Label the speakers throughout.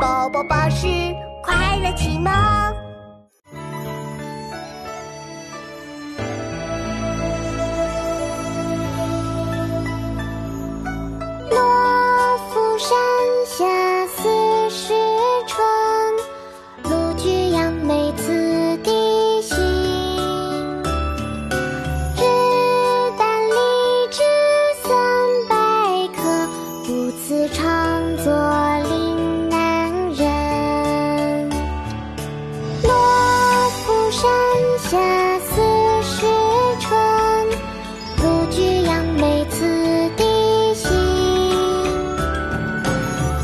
Speaker 1: 宝宝巴士
Speaker 2: 快乐启蒙。恰似是春，不居杨梅此地行。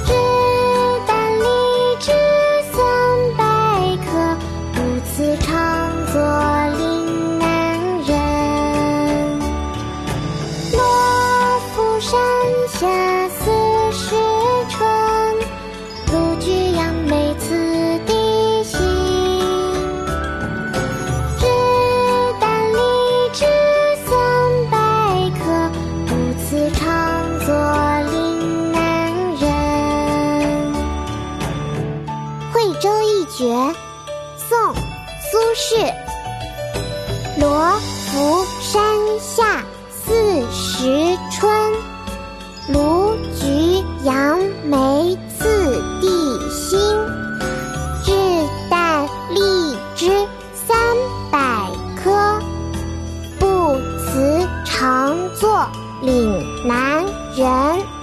Speaker 2: 只担荔枝三百颗，不辞长作岭南人。罗浮山下。作岭南人，《惠州一绝，宋·苏轼。罗浮山下四时春，卢橘杨梅次第新。日啖荔枝三百颗，不辞长作岭南人